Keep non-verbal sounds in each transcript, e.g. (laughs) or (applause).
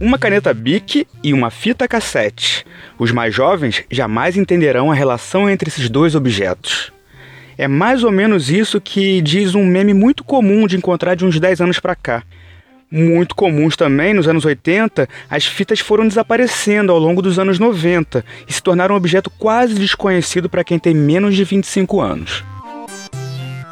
uma caneta Bic e uma fita cassete. Os mais jovens jamais entenderão a relação entre esses dois objetos. É mais ou menos isso que diz um meme muito comum de encontrar de uns 10 anos para cá. Muito comuns também nos anos 80, as fitas foram desaparecendo ao longo dos anos 90 e se tornaram um objeto quase desconhecido para quem tem menos de 25 anos.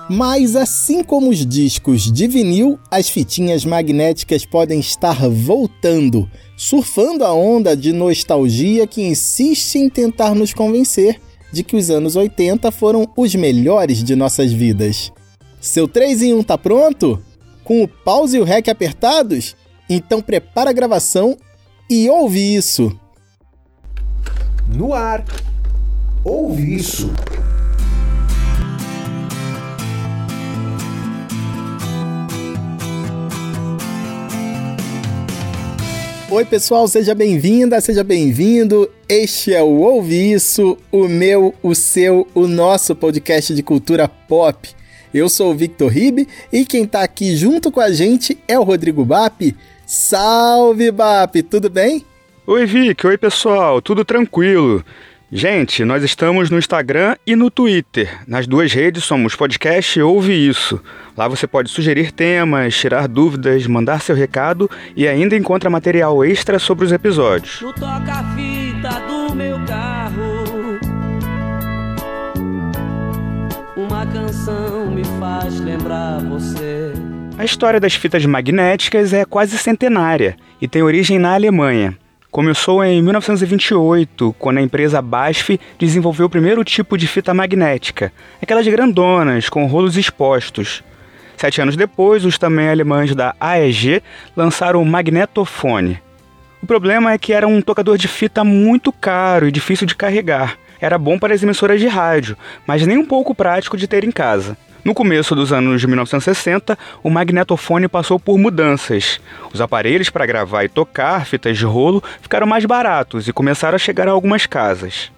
Mas assim como os discos de vinil, as fitinhas magnéticas podem estar voltando, surfando a onda de nostalgia que insiste em tentar nos convencer de que os anos 80 foram os melhores de nossas vidas. Seu 3 em 1 tá pronto? Com o pause e o rec apertados? Então prepara a gravação e ouve isso. No ar. Ouve isso. Oi, pessoal, seja bem-vinda, seja bem-vindo. Este é o Ouve Isso, o meu, o seu, o nosso podcast de cultura pop. Eu sou o Victor Ribe e quem tá aqui junto com a gente é o Rodrigo Bap. Salve, Bap, tudo bem? Oi, Vic, oi, pessoal, tudo tranquilo. Gente, nós estamos no Instagram e no Twitter. Nas duas redes somos podcast Ouve Isso. Lá você pode sugerir temas, tirar dúvidas, mandar seu recado e ainda encontra material extra sobre os episódios. No toca-fita do meu carro Uma canção me faz lembrar você A história das fitas magnéticas é quase centenária e tem origem na Alemanha. Começou em 1928, quando a empresa BASF desenvolveu o primeiro tipo de fita magnética, aquelas grandonas, com rolos expostos. Sete anos depois, os também alemães da AEG lançaram o magnetofone. O problema é que era um tocador de fita muito caro e difícil de carregar. Era bom para as emissoras de rádio, mas nem um pouco prático de ter em casa. No começo dos anos de 1960, o magnetofone passou por mudanças. Os aparelhos para gravar e tocar fitas de rolo ficaram mais baratos e começaram a chegar a algumas casas.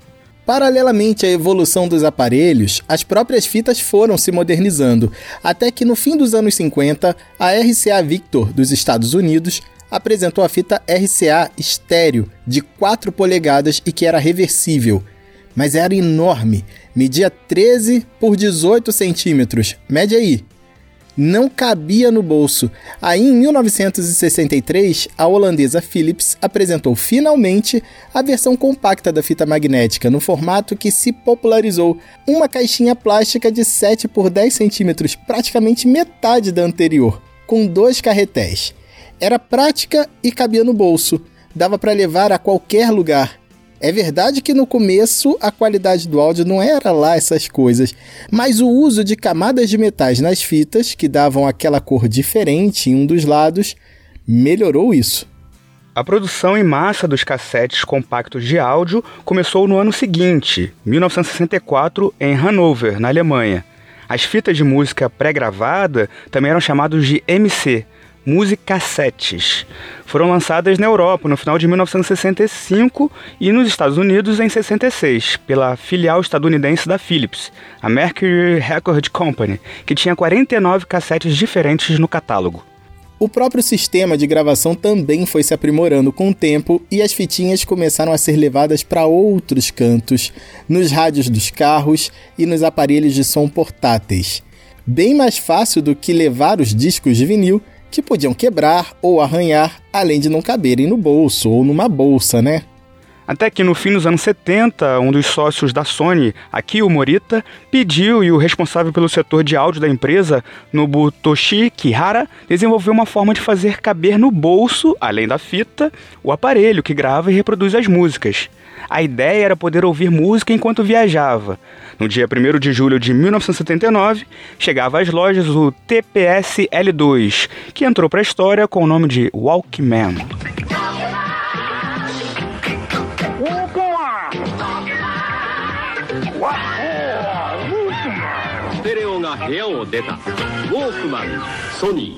Paralelamente à evolução dos aparelhos, as próprias fitas foram se modernizando, até que no fim dos anos 50, a RCA Victor dos Estados Unidos apresentou a fita RCA estéreo de 4 polegadas e que era reversível, mas era enorme, media 13 por 18 centímetros. Mede aí. Não cabia no bolso. Aí, em 1963, a holandesa Philips apresentou finalmente a versão compacta da fita magnética, no formato que se popularizou, uma caixinha plástica de 7 por 10 centímetros, praticamente metade da anterior, com dois carretéis. Era prática e cabia no bolso. Dava para levar a qualquer lugar. É verdade que no começo a qualidade do áudio não era lá essas coisas, mas o uso de camadas de metais nas fitas, que davam aquela cor diferente em um dos lados, melhorou isso. A produção em massa dos cassetes compactos de áudio começou no ano seguinte, 1964, em Hanover, na Alemanha. As fitas de música pré-gravada também eram chamadas de MC, musicassetes. Foram lançadas na Europa no final de 1965 e nos Estados Unidos em 66, pela filial estadunidense da Philips, a Mercury Record Company, que tinha 49 cassetes diferentes no catálogo. O próprio sistema de gravação também foi se aprimorando com o tempo e as fitinhas começaram a ser levadas para outros cantos, nos rádios dos carros e nos aparelhos de som portáteis. Bem mais fácil do que levar os discos de vinil que podiam quebrar ou arranhar, além de não caberem no bolso ou numa bolsa, né? Até que no fim dos anos 70, um dos sócios da Sony, Akio Morita, pediu e o responsável pelo setor de áudio da empresa, Nobutoshi Kihara, desenvolveu uma forma de fazer caber no bolso, além da fita, o aparelho que grava e reproduz as músicas. A ideia era poder ouvir música enquanto viajava. No dia 1 de julho de 1979, chegava às lojas o TPS L2, que entrou para a história com o nome de Walkman.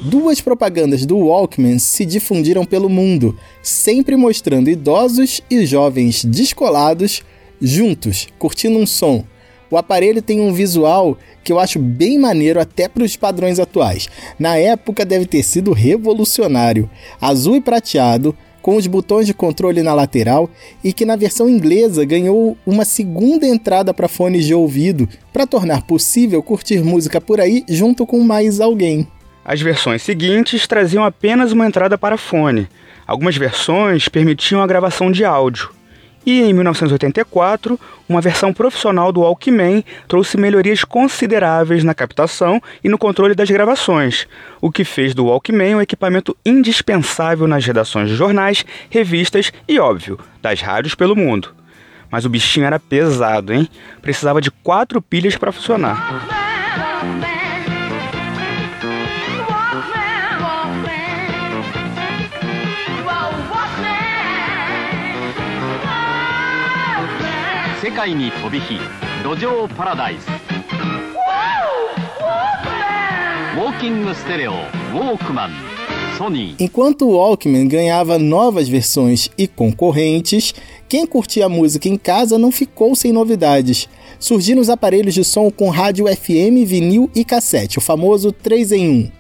Duas propagandas do Walkman se difundiram pelo mundo, sempre mostrando idosos e jovens descolados juntos, curtindo um som. O aparelho tem um visual que eu acho bem maneiro até para os padrões atuais. Na época deve ter sido revolucionário. Azul e prateado, com os botões de controle na lateral e que na versão inglesa ganhou uma segunda entrada para fones de ouvido para tornar possível curtir música por aí junto com mais alguém. As versões seguintes traziam apenas uma entrada para fone. Algumas versões permitiam a gravação de áudio. E em 1984, uma versão profissional do Walkman trouxe melhorias consideráveis na captação e no controle das gravações, o que fez do Walkman um equipamento indispensável nas redações de jornais, revistas e, óbvio, das rádios pelo mundo. Mas o bichinho era pesado, hein? Precisava de quatro pilhas para funcionar. Enquanto o Walkman ganhava novas versões e concorrentes, quem curtia música em casa não ficou sem novidades. Surgiram os aparelhos de som com rádio FM, vinil e cassete, o famoso 3 em 1.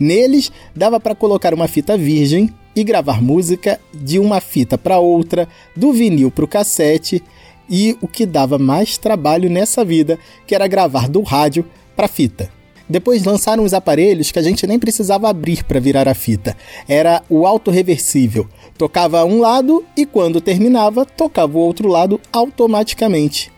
Neles, dava para colocar uma fita virgem e gravar música de uma fita para outra, do vinil para o cassete e o que dava mais trabalho nessa vida, que era gravar do rádio para fita. Depois lançaram os aparelhos que a gente nem precisava abrir para virar a fita. Era o autorreversível. Tocava um lado e quando terminava, tocava o outro lado automaticamente.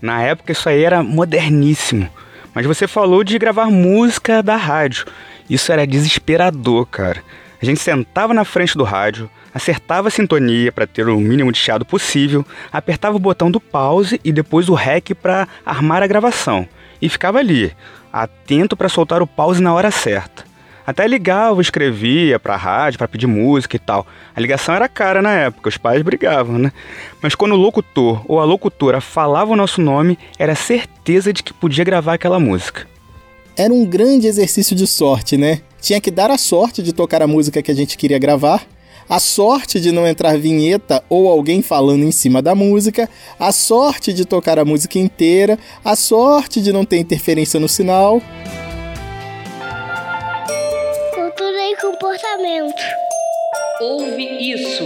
Na época isso aí era moderníssimo. Mas você falou de gravar música da rádio. Isso era desesperador, cara. A gente sentava na frente do rádio, acertava a sintonia para ter o mínimo de chiado possível, apertava o botão do pause e depois o REC para armar a gravação. E ficava ali, atento para soltar o pause na hora certa. Até ligava, escrevia para a rádio para pedir música e tal. A ligação era cara na época, os pais brigavam, né? Mas quando o locutor ou a locutora falava o nosso nome, era certeza de que podia gravar aquela música. Era um grande exercício de sorte, né? Tinha que dar a sorte de tocar a música que a gente queria gravar a sorte de não entrar vinheta ou alguém falando em cima da música, a sorte de tocar a música inteira, a sorte de não ter interferência no sinal. Cultura e comportamento. Ouve isso.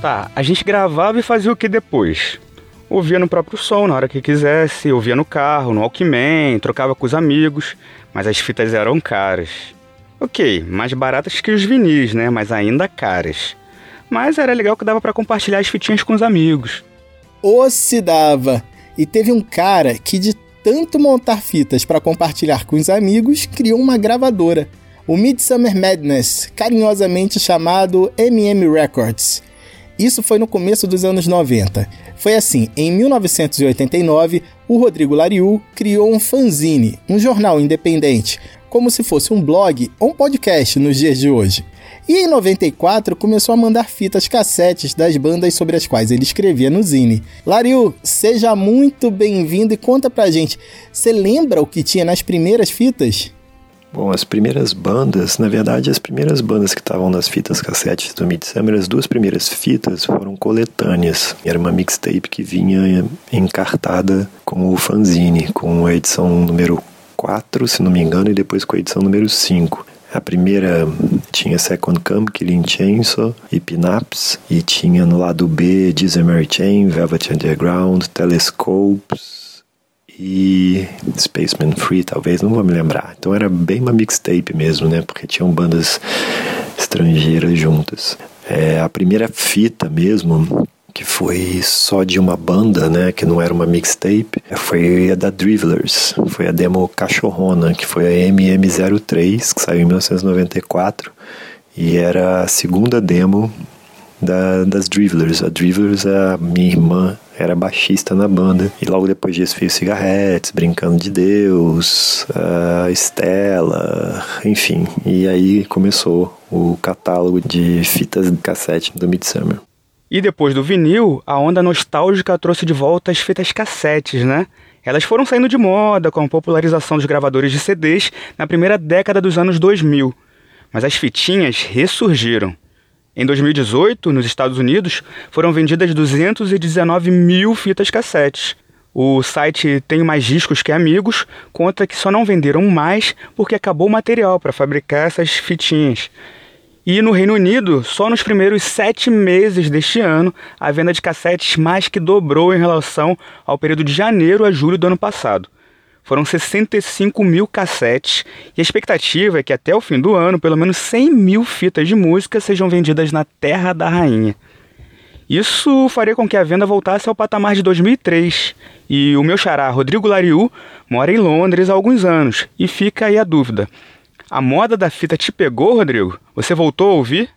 Tá, a gente gravava e fazia o que depois? Ouvia no próprio som, na hora que quisesse, ouvia no carro, no Walkman, trocava com os amigos mas as fitas eram caras. Ok, mais baratas que os vinis, né? Mas ainda caras. Mas era legal que dava para compartilhar as fitinhas com os amigos. Ou se dava. E teve um cara que de tanto montar fitas para compartilhar com os amigos, criou uma gravadora, o Midsummer Madness, carinhosamente chamado MM Records. Isso foi no começo dos anos 90. Foi assim, em 1989, o Rodrigo Lariu criou um fanzine, um jornal independente, como se fosse um blog ou um podcast nos dias de hoje. E em 94 começou a mandar fitas cassetes das bandas sobre as quais ele escrevia no Zine. Lariu, seja muito bem-vindo e conta pra gente, você lembra o que tinha nas primeiras fitas? Bom, as primeiras bandas, na verdade, as primeiras bandas que estavam nas fitas cassetes do Midsummer, as duas primeiras fitas foram coletâneas. Era uma mixtape que vinha encartada com o fanzine, com a edição número 4, se não me engano, e depois com a edição número 5. A primeira tinha Second Come, Killing Chainsaw e Pinaps, e tinha no lado B Disney Mary Chain, Velvet Underground, Telescopes, e Spaceman Free, talvez, não vou me lembrar. Então era bem uma mixtape mesmo, né? Porque tinham bandas estrangeiras juntas. É, a primeira fita mesmo, que foi só de uma banda, né, que não era uma mixtape, foi a da Drivlers, foi a demo Cachorrona, que foi a MM03, que saiu em 1994, e era a segunda demo da, das Drivlers. A Drivlers, a minha irmã era baixista na banda. E logo depois disso veio Cigarretes, Brincando de Deus, a Estela, enfim. E aí começou o catálogo de fitas de cassete do Midsummer. E depois do vinil, a onda nostálgica trouxe de volta as fitas cassetes, né? Elas foram saindo de moda com a popularização dos gravadores de CDs na primeira década dos anos 2000. Mas as fitinhas ressurgiram. Em 2018, nos Estados Unidos, foram vendidas 219 mil fitas cassetes, O site Tem Mais Discos Que Amigos conta que só não venderam mais porque acabou o material para fabricar essas fitinhas. E no Reino Unido, só nos primeiros sete meses deste ano, a venda de cassetes mais que dobrou em relação ao período de janeiro a julho do ano passado. Foram 65 mil cassetes e a expectativa é que até o fim do ano, pelo menos 100 mil fitas de música sejam vendidas na Terra da Rainha. Isso faria com que a venda voltasse ao patamar de 2003. E o meu xará, Rodrigo Lariu, mora em Londres há alguns anos. E fica aí a dúvida: a moda da fita te pegou, Rodrigo? Você voltou a ouvir?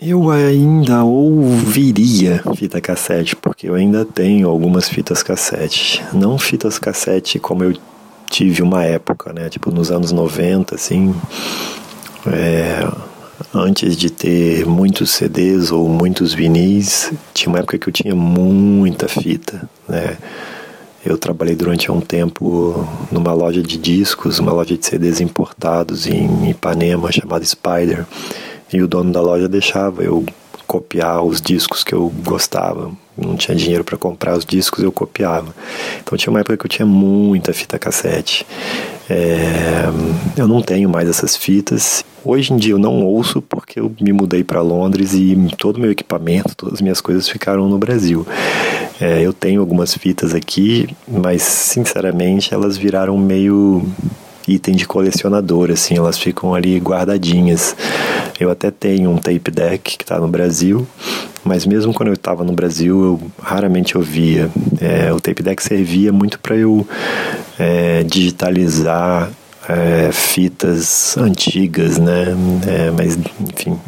Eu ainda ouviria fita cassete, porque eu ainda tenho algumas fitas cassete. Não fitas cassete como eu tive uma época, né? Tipo nos anos 90, assim. É, antes de ter muitos CDs ou muitos vinis, tinha uma época que eu tinha muita fita, né? Eu trabalhei durante um tempo numa loja de discos, uma loja de CDs importados em Ipanema chamada Spider, e o dono da loja deixava eu copiar os discos que eu gostava. Não tinha dinheiro para comprar os discos, eu copiava. Então tinha uma época que eu tinha muita fita cassete. É, eu não tenho mais essas fitas. Hoje em dia eu não ouço porque eu me mudei para Londres e todo o meu equipamento, todas as minhas coisas ficaram no Brasil. É, eu tenho algumas fitas aqui, mas sinceramente elas viraram meio item de colecionador, assim, elas ficam ali guardadinhas. Eu até tenho um tape deck que está no Brasil, mas mesmo quando eu estava no Brasil, eu raramente ouvia. É, o tape deck servia muito para eu é, digitalizar é, fitas antigas, né? É, mas, enfim,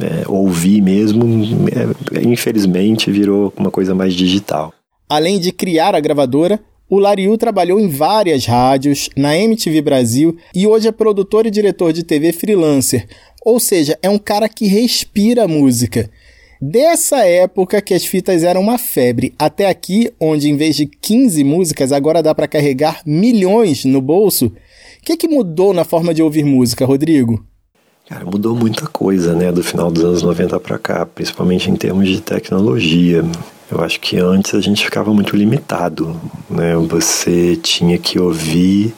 é, ouvir mesmo, é, infelizmente, virou uma coisa mais digital. Além de criar a gravadora, o Lariu trabalhou em várias rádios, na MTV Brasil e hoje é produtor e diretor de TV freelancer. Ou seja, é um cara que respira música. Dessa época que as fitas eram uma febre, até aqui, onde em vez de 15 músicas agora dá para carregar milhões no bolso, o que, que mudou na forma de ouvir música, Rodrigo? Cara, mudou muita coisa, né, do final dos anos 90 para cá, principalmente em termos de tecnologia. Eu acho que antes a gente ficava muito limitado, né? Você tinha que ouvir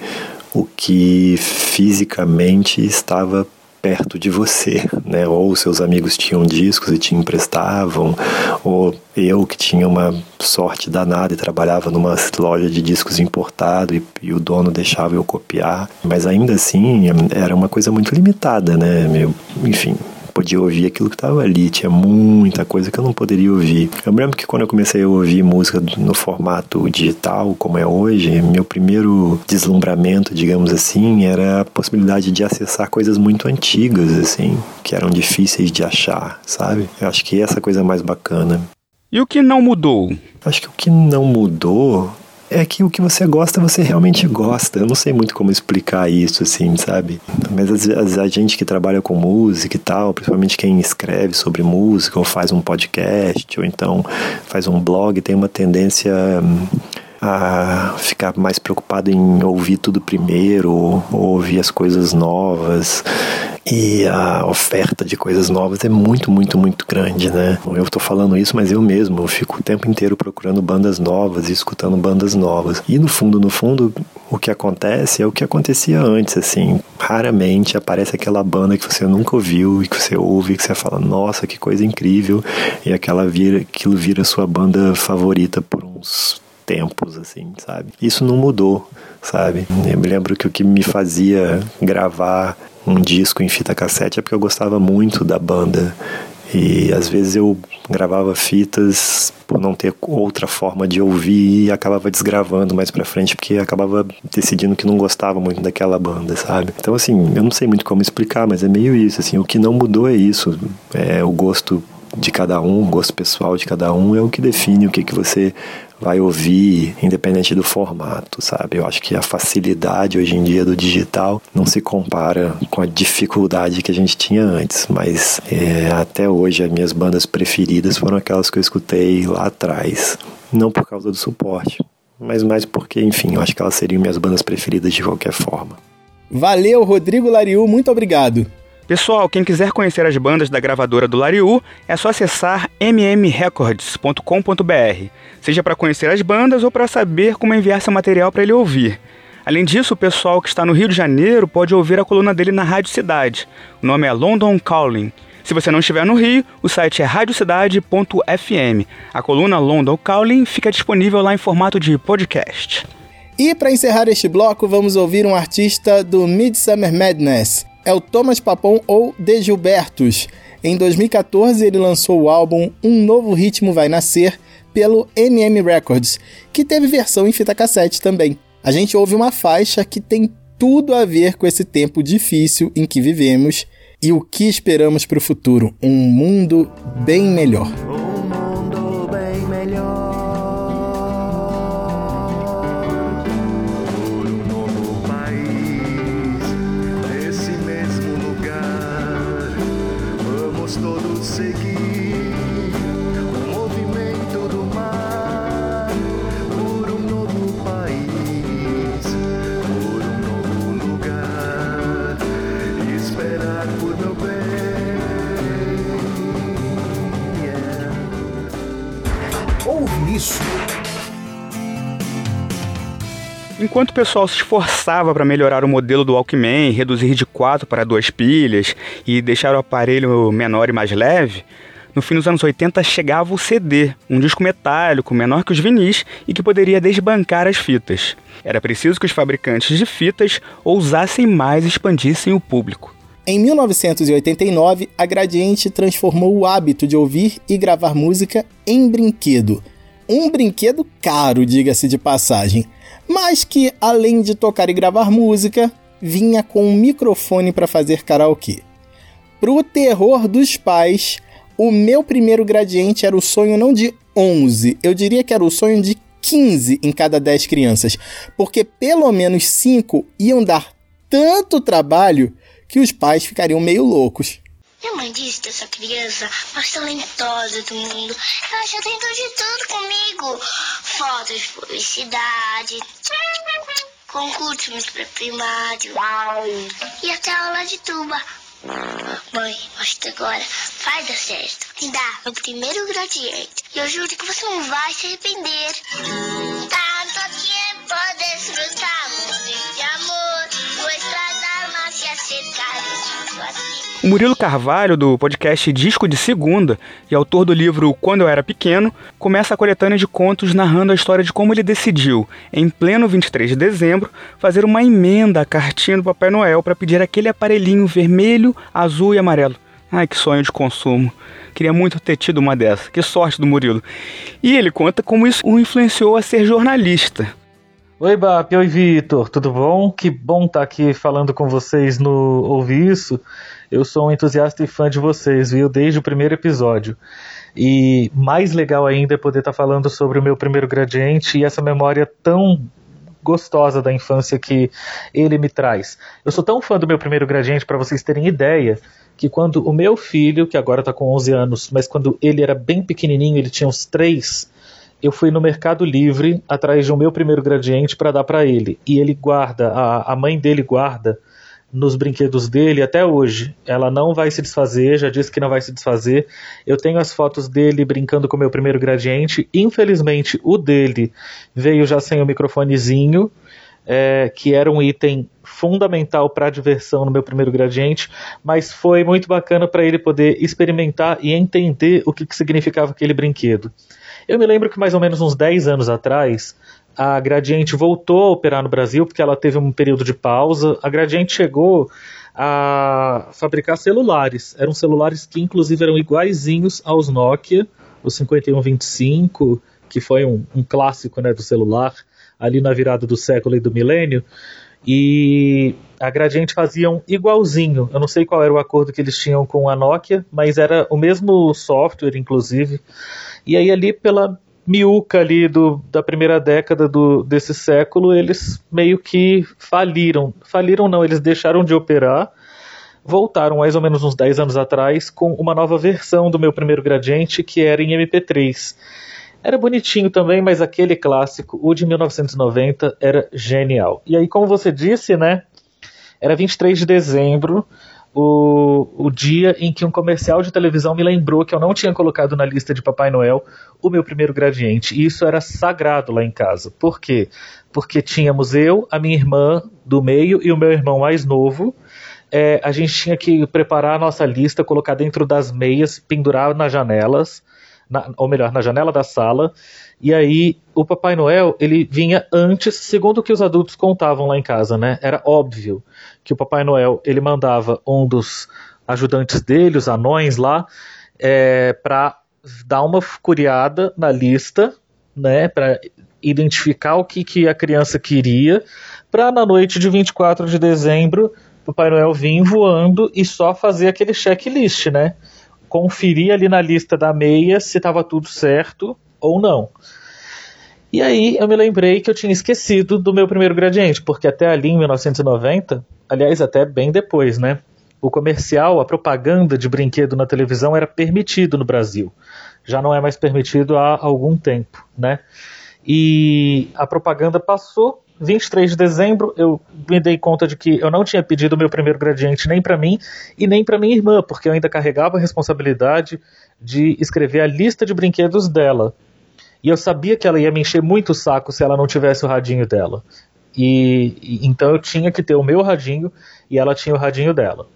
o que fisicamente estava perto de você, né? Ou seus amigos tinham discos e te emprestavam, ou eu que tinha uma sorte danada e trabalhava numa loja de discos importado e, e o dono deixava eu copiar, mas ainda assim era uma coisa muito limitada, né? Meu, enfim, podia ouvir aquilo que estava ali. Tinha muita coisa que eu não poderia ouvir. Eu me lembro que quando eu comecei a ouvir música no formato digital, como é hoje, meu primeiro deslumbramento, digamos assim, era a possibilidade de acessar coisas muito antigas, assim, que eram difíceis de achar, sabe? Eu acho que essa é coisa mais bacana. E o que não mudou? Acho que o que não mudou é que o que você gosta, você realmente gosta. Eu não sei muito como explicar isso, assim, sabe? Mas vezes a gente que trabalha com música e tal, principalmente quem escreve sobre música, ou faz um podcast, ou então faz um blog, tem uma tendência hum, a ficar mais preocupado em ouvir tudo primeiro, ou ouvir as coisas novas. E a oferta de coisas novas é muito, muito, muito grande, né? Eu tô falando isso, mas eu mesmo, eu fico o tempo inteiro procurando bandas novas e escutando bandas novas. E no fundo, no fundo, o que acontece é o que acontecia antes, assim. Raramente aparece aquela banda que você nunca ouviu e que você ouve que você fala, nossa, que coisa incrível. E aquela vira, aquilo vira sua banda favorita por uns tempos, assim, sabe? Isso não mudou, sabe? Eu me lembro que o que me fazia gravar um disco em fita cassete é porque eu gostava muito da banda. E às vezes eu gravava fitas por não ter outra forma de ouvir e acabava desgravando mais pra frente porque acabava decidindo que não gostava muito daquela banda, sabe? Então assim, eu não sei muito como explicar, mas é meio isso, assim, o que não mudou é isso, é o gosto de cada um, o gosto pessoal de cada um é o que define o que, que você vai ouvir, independente do formato, sabe? Eu acho que a facilidade hoje em dia do digital não se compara com a dificuldade que a gente tinha antes, mas é, até hoje as minhas bandas preferidas foram aquelas que eu escutei lá atrás, não por causa do suporte, mas mais porque, enfim, eu acho que elas seriam minhas bandas preferidas de qualquer forma. Valeu, Rodrigo Lariu, muito obrigado. Pessoal, quem quiser conhecer as bandas da gravadora do Lariu, é só acessar mmrecords.com.br, seja para conhecer as bandas ou para saber como enviar seu material para ele ouvir. Além disso, o pessoal que está no Rio de Janeiro pode ouvir a coluna dele na Rádio Cidade. O nome é London Calling. Se você não estiver no Rio, o site é radiocidade.fm. A coluna London Calling fica disponível lá em formato de podcast. E para encerrar este bloco, vamos ouvir um artista do Midsummer Madness é o Thomas Papon ou De Gilbertos. Em 2014, ele lançou o álbum Um Novo Ritmo Vai Nascer pelo MM Records, que teve versão em fita cassete também. A gente ouve uma faixa que tem tudo a ver com esse tempo difícil em que vivemos e o que esperamos para o futuro: um mundo bem melhor. Enquanto o pessoal se esforçava para melhorar o modelo do Walkman, reduzir de 4 para 2 pilhas e deixar o aparelho menor e mais leve, no fim dos anos 80 chegava o CD, um disco metálico menor que os vinis e que poderia desbancar as fitas. Era preciso que os fabricantes de fitas ousassem mais e expandissem o público. Em 1989, a Gradiente transformou o hábito de ouvir e gravar música em brinquedo. Um brinquedo caro, diga-se de passagem mas que, além de tocar e gravar música, vinha com um microfone para fazer karaokê. Pro terror dos pais, o meu primeiro gradiente era o sonho não de 11, eu diria que era o sonho de 15 em cada 10 crianças, porque pelo menos 5 iam dar tanto trabalho que os pais ficariam meio loucos. Minha mãe disse que essa criança mais talentosa do mundo. Ela já tentou de tudo comigo. Fotos de publicidade, concursos para primário e até aula de tuba. Mãe, que agora vai dar certo. Me dá o primeiro gradiente. E eu juro que você não vai se arrepender. Tanto tempo desfrutar de amor, nuestras almas se acercaram. O Murilo Carvalho, do podcast Disco de Segunda, e autor do livro Quando Eu Era Pequeno, começa a coletânea de contos narrando a história de como ele decidiu, em pleno 23 de dezembro, fazer uma emenda à cartinha do Papai Noel para pedir aquele aparelhinho vermelho, azul e amarelo. Ai, que sonho de consumo. Queria muito ter tido uma dessas. Que sorte do Murilo. E ele conta como isso o influenciou a ser jornalista. Oi, Bap, oi, Vitor, tudo bom? Que bom estar tá aqui falando com vocês no Ouvir Isso. Eu sou um entusiasta e fã de vocês, viu? Desde o primeiro episódio. E mais legal ainda é poder estar tá falando sobre o meu primeiro gradiente e essa memória tão gostosa da infância que ele me traz. Eu sou tão fã do meu primeiro gradiente, para vocês terem ideia, que quando o meu filho, que agora está com 11 anos, mas quando ele era bem pequenininho, ele tinha uns 3, eu fui no Mercado Livre atrás de um meu primeiro gradiente para dar para ele. E ele guarda, a, a mãe dele guarda nos brinquedos dele até hoje. Ela não vai se desfazer, já disse que não vai se desfazer. Eu tenho as fotos dele brincando com o meu primeiro gradiente. Infelizmente, o dele veio já sem o microfonezinho, é, que era um item fundamental para a diversão no meu primeiro gradiente, mas foi muito bacana para ele poder experimentar e entender o que, que significava aquele brinquedo. Eu me lembro que mais ou menos uns 10 anos atrás, a Gradiente voltou a operar no Brasil porque ela teve um período de pausa. A Gradiente chegou a fabricar celulares. Eram celulares que inclusive eram iguaizinhos aos Nokia, o 5125, que foi um, um clássico né, do celular ali na virada do século e do milênio. E a Gradiente faziam igualzinho. Eu não sei qual era o acordo que eles tinham com a Nokia, mas era o mesmo software, inclusive. E aí ali pela miúca ali do, da primeira década do, desse século, eles meio que faliram. Faliram não, eles deixaram de operar, voltaram mais ou menos uns 10 anos atrás com uma nova versão do meu primeiro gradiente, que era em MP3. Era bonitinho também, mas aquele clássico, o de 1990, era genial. E aí, como você disse, né? Era 23 de dezembro, o, o dia em que um comercial de televisão me lembrou que eu não tinha colocado na lista de Papai Noel o meu primeiro gradiente. E isso era sagrado lá em casa. Por quê? Porque tínhamos eu, a minha irmã do meio e o meu irmão mais novo. É, a gente tinha que preparar a nossa lista, colocar dentro das meias, pendurar nas janelas, na, ou melhor, na janela da sala. E aí o Papai Noel ele vinha antes, segundo o que os adultos contavam lá em casa, né? Era óbvio que o Papai Noel ele mandava um dos ajudantes dele, os anões lá, é, para dar uma curiada na lista, né, para identificar o que, que a criança queria, para na noite de 24 de dezembro o Papai Noel vir voando e só fazer aquele checklist, né? Conferir ali na lista da meia se estava tudo certo ou não. E aí eu me lembrei que eu tinha esquecido do meu primeiro gradiente, porque até ali em 1990 aliás, até bem depois, né? O comercial, a propaganda de brinquedo na televisão era permitido no Brasil. Já não é mais permitido há algum tempo, né? E a propaganda passou. 23 de dezembro, eu me dei conta de que eu não tinha pedido meu primeiro gradiente nem para mim e nem para minha irmã, porque eu ainda carregava a responsabilidade de escrever a lista de brinquedos dela. E eu sabia que ela ia me encher muito o saco se ela não tivesse o radinho dela. E, e, então eu tinha que ter o meu radinho e ela tinha o radinho dela.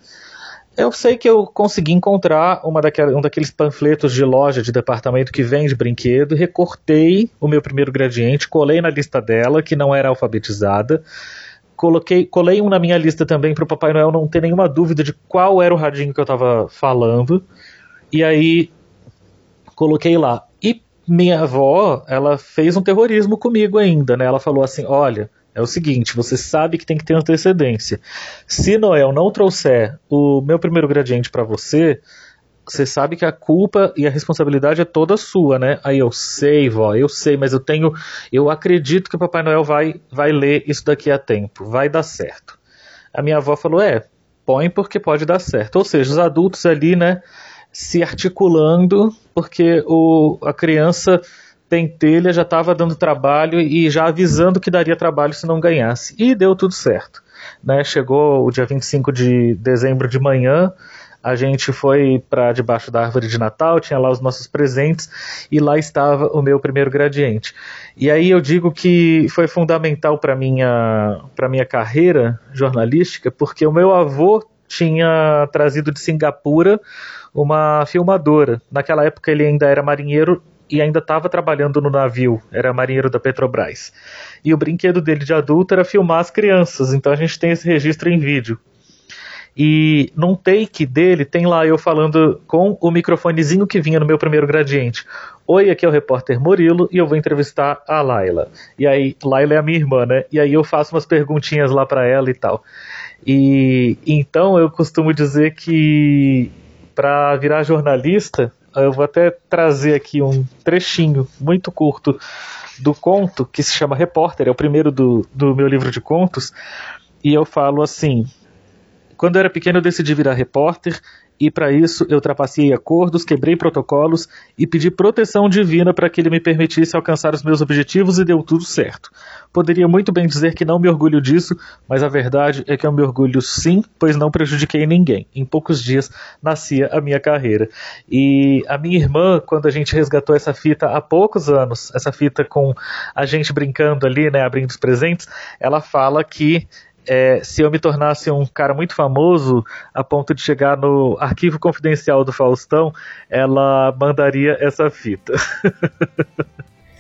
Eu sei que eu consegui encontrar uma daquela, um daqueles panfletos de loja de departamento que vende brinquedo, recortei o meu primeiro gradiente, colei na lista dela, que não era alfabetizada, coloquei, colei um na minha lista também para o Papai Noel não ter nenhuma dúvida de qual era o radinho que eu estava falando, e aí coloquei lá. E minha avó, ela fez um terrorismo comigo ainda, né? Ela falou assim: olha é o seguinte, você sabe que tem que ter antecedência. Se Noel não trouxer o meu primeiro gradiente para você, você sabe que a culpa e a responsabilidade é toda sua, né? Aí eu sei, vó, eu sei, mas eu tenho, eu acredito que o Papai Noel vai, vai ler isso daqui a tempo, vai dar certo. A minha avó falou, é, põe porque pode dar certo. Ou seja, os adultos ali, né, se articulando, porque o, a criança Pentelha já estava dando trabalho e já avisando que daria trabalho se não ganhasse. E deu tudo certo. Né? Chegou o dia 25 de dezembro de manhã, a gente foi para debaixo da árvore de Natal, tinha lá os nossos presentes e lá estava o meu primeiro gradiente. E aí eu digo que foi fundamental para minha para minha carreira jornalística, porque o meu avô tinha trazido de Singapura uma filmadora. Naquela época ele ainda era marinheiro e ainda estava trabalhando no navio, era marinheiro da Petrobras. E o brinquedo dele de adulto era filmar as crianças, então a gente tem esse registro em vídeo. E num take dele tem lá eu falando com o microfonezinho que vinha no meu primeiro gradiente. Oi, aqui é o repórter Murilo e eu vou entrevistar a Laila. E aí, Laila é a minha irmã, né? E aí eu faço umas perguntinhas lá para ela e tal. E então eu costumo dizer que para virar jornalista, eu vou até trazer aqui um trechinho muito curto do conto que se chama Repórter, é o primeiro do, do meu livro de contos, e eu falo assim: quando eu era pequeno eu decidi virar repórter e para isso eu trapacei acordos, quebrei protocolos e pedi proteção divina para que ele me permitisse alcançar os meus objetivos e deu tudo certo. Poderia muito bem dizer que não me orgulho disso, mas a verdade é que eu me orgulho sim, pois não prejudiquei ninguém. Em poucos dias nascia a minha carreira. E a minha irmã, quando a gente resgatou essa fita há poucos anos, essa fita com a gente brincando ali, né, abrindo os presentes, ela fala que é, se eu me tornasse um cara muito famoso a ponto de chegar no arquivo confidencial do Faustão, ela mandaria essa fita.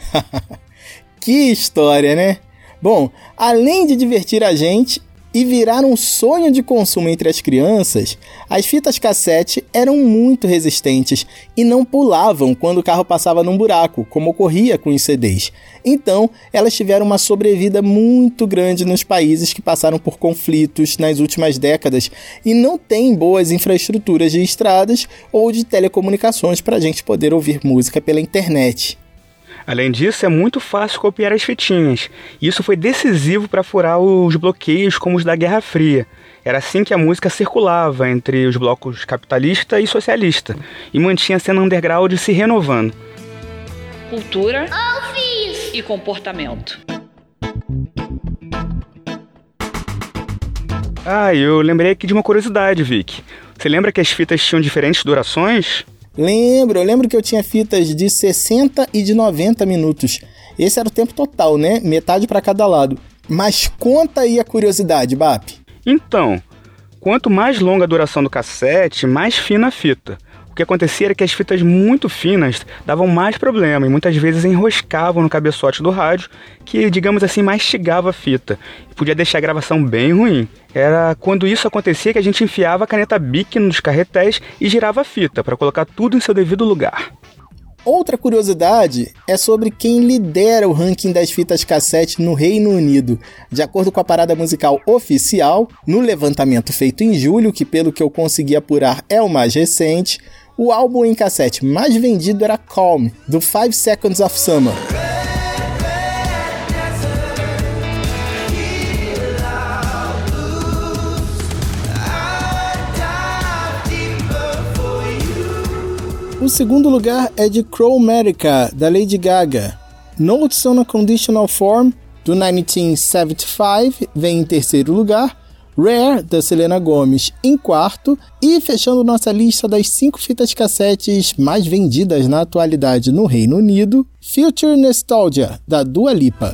(laughs) que história, né? Bom, além de divertir a gente, e virar um sonho de consumo entre as crianças, as fitas cassete eram muito resistentes e não pulavam quando o carro passava num buraco, como ocorria com os CDs. Então, elas tiveram uma sobrevida muito grande nos países que passaram por conflitos nas últimas décadas e não têm boas infraestruturas de estradas ou de telecomunicações para a gente poder ouvir música pela internet. Além disso, é muito fácil copiar as fitinhas. Isso foi decisivo para furar os bloqueios como os da Guerra Fria. Era assim que a música circulava entre os blocos capitalista e socialista e mantinha a cena underground se renovando. Cultura e comportamento. Ah, eu lembrei aqui de uma curiosidade, Vic. Você lembra que as fitas tinham diferentes durações? Lembro, eu lembro que eu tinha fitas de 60 e de 90 minutos. Esse era o tempo total, né? Metade para cada lado. Mas conta aí a curiosidade, Bap. Então, quanto mais longa a duração do cassete, mais fina a fita. O que acontecia era que as fitas muito finas davam mais problema e muitas vezes enroscavam no cabeçote do rádio, que, digamos assim, mastigava a fita e podia deixar a gravação bem ruim. Era quando isso acontecia que a gente enfiava a caneta Bic nos carretéis e girava a fita para colocar tudo em seu devido lugar. Outra curiosidade é sobre quem lidera o ranking das fitas cassete no Reino Unido. De acordo com a parada musical oficial, no levantamento feito em julho, que pelo que eu consegui apurar é o mais recente, o álbum em cassete mais vendido era Calm, do 5 Seconds of Summer. O segundo lugar é de Chromatica, da Lady Gaga. Notes on a Conditional Form, do 1975, vem em terceiro lugar. Rare, da Selena Gomes, em quarto. E fechando nossa lista das cinco fitas cassetes mais vendidas na atualidade no Reino Unido, Future Nostalgia, da Dua Lipa.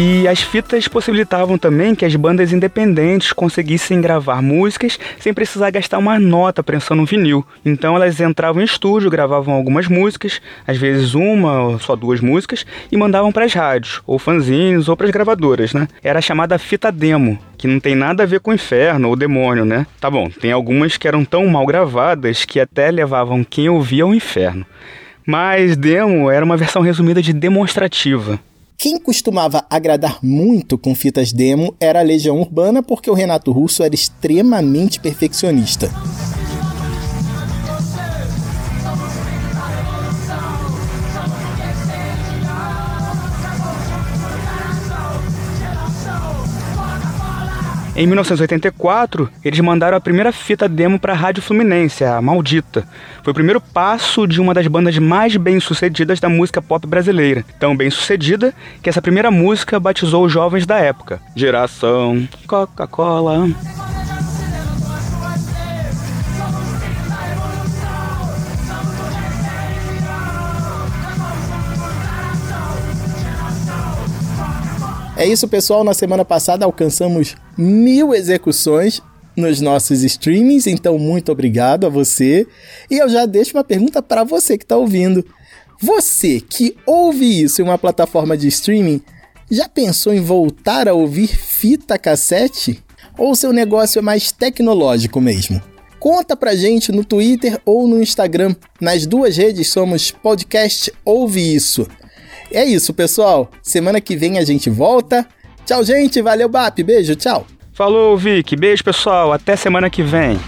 E as fitas possibilitavam também que as bandas independentes conseguissem gravar músicas sem precisar gastar uma nota prensando um vinil. Então elas entravam em estúdio, gravavam algumas músicas, às vezes uma ou só duas músicas, e mandavam para as rádios, ou fanzines, ou para as gravadoras, né? Era chamada fita demo, que não tem nada a ver com o inferno ou demônio, né? Tá bom, tem algumas que eram tão mal gravadas que até levavam quem ouvia ao inferno. Mas demo era uma versão resumida de demonstrativa. Quem costumava agradar muito com fitas demo era a Legião Urbana, porque o Renato Russo era extremamente perfeccionista. Em 1984, eles mandaram a primeira fita demo para a Rádio Fluminense, a Maldita. Foi o primeiro passo de uma das bandas mais bem-sucedidas da música pop brasileira. Tão bem-sucedida que essa primeira música batizou os jovens da época. Geração Coca-Cola. É isso, pessoal. Na semana passada alcançamos mil execuções nos nossos streamings, então muito obrigado a você. E eu já deixo uma pergunta para você que está ouvindo. Você que ouve isso em uma plataforma de streaming, já pensou em voltar a ouvir fita cassete? Ou seu negócio é mais tecnológico mesmo? Conta pra gente no Twitter ou no Instagram. Nas duas redes somos podcast Ouve Isso. É isso, pessoal. Semana que vem a gente volta. Tchau, gente. Valeu, BAP. Beijo, tchau. Falou, Vic. Beijo, pessoal. Até semana que vem.